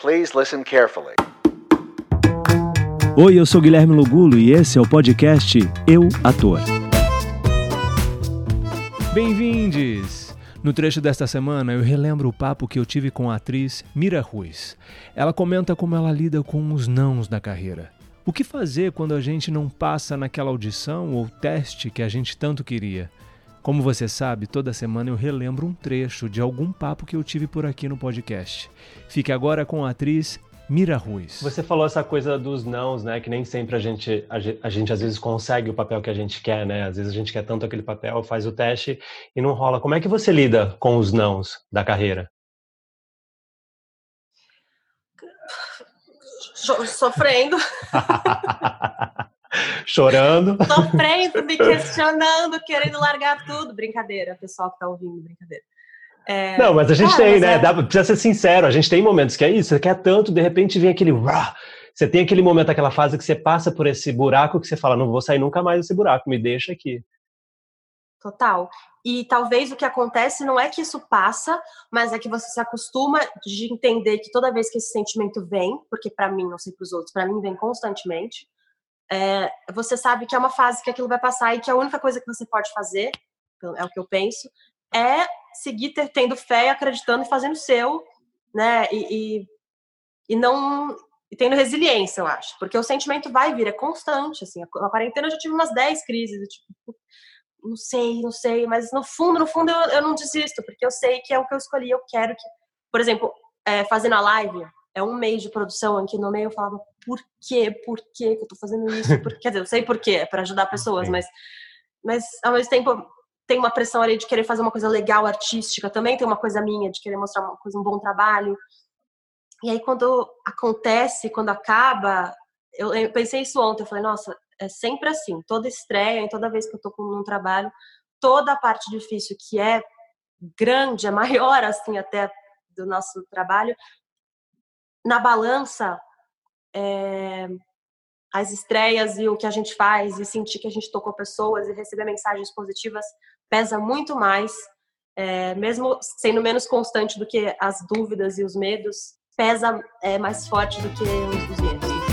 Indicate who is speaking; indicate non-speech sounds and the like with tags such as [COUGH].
Speaker 1: Please listen carefully.
Speaker 2: Oi, eu sou Guilherme Lugulo e esse é o podcast Eu Ator. Bem-vindos! No trecho desta semana, eu relembro o papo que eu tive com a atriz Mira Ruiz. Ela comenta como ela lida com os nãos da carreira. O que fazer quando a gente não passa naquela audição ou teste que a gente tanto queria? Como você sabe, toda semana eu relembro um trecho de algum papo que eu tive por aqui no podcast. Fique agora com a atriz Mira Ruiz.
Speaker 3: Você falou essa coisa dos nãos, né? Que nem sempre a gente, a, gente, a gente às vezes consegue o papel que a gente quer, né? Às vezes a gente quer tanto aquele papel, faz o teste e não rola. Como é que você lida com os nãos da carreira?
Speaker 4: Sofrendo. [LAUGHS]
Speaker 3: Chorando.
Speaker 4: Sofrendo, me questionando, querendo largar tudo. Brincadeira, pessoal que tá ouvindo, brincadeira.
Speaker 3: É... Não, mas a gente tem, né? É... Dá, precisa ser sincero, a gente tem momentos que é isso, você quer tanto, de repente vem aquele. Você tem aquele momento, aquela fase que você passa por esse buraco que você fala, não vou sair nunca mais desse buraco, me deixa aqui.
Speaker 4: Total. E talvez o que acontece não é que isso passa, mas é que você se acostuma de entender que toda vez que esse sentimento vem, porque para mim, não sei para os outros, para mim vem constantemente, é, você sabe que é uma fase que aquilo vai passar e que a única coisa que você pode fazer, é o que eu penso, é seguir ter, tendo fé, acreditando e fazendo o seu, né? E, e, e, não. E tendo resiliência, eu acho. Porque o sentimento vai vir, é constante, assim. Na quarentena eu já tive umas 10 crises, tipo, não sei, não sei, mas no fundo, no fundo eu, eu não desisto, porque eu sei que é o que eu escolhi, eu quero que. Por exemplo, é, fazendo a live, é um mês de produção em que no meio eu falava, por quê? Por quê que eu tô fazendo isso? Por... Quer dizer, eu sei por quê, é para ajudar pessoas, mas, mas ao mesmo tempo tem uma pressão ali de querer fazer uma coisa legal, artística, também tem uma coisa minha de querer mostrar uma coisa, um bom trabalho. E aí, quando acontece, quando acaba, eu, eu pensei isso ontem, eu falei, nossa, é sempre assim, toda estreia, toda vez que eu tô com um trabalho, toda a parte difícil que é grande, é maior, [LAUGHS] assim, até do nosso trabalho, na balança, é, as estreias e o que a gente faz e sentir que a gente tocou pessoas e receber mensagens positivas pesa muito mais, é, mesmo sendo menos constante do que as dúvidas e os medos, pesa é, mais forte do que os medos.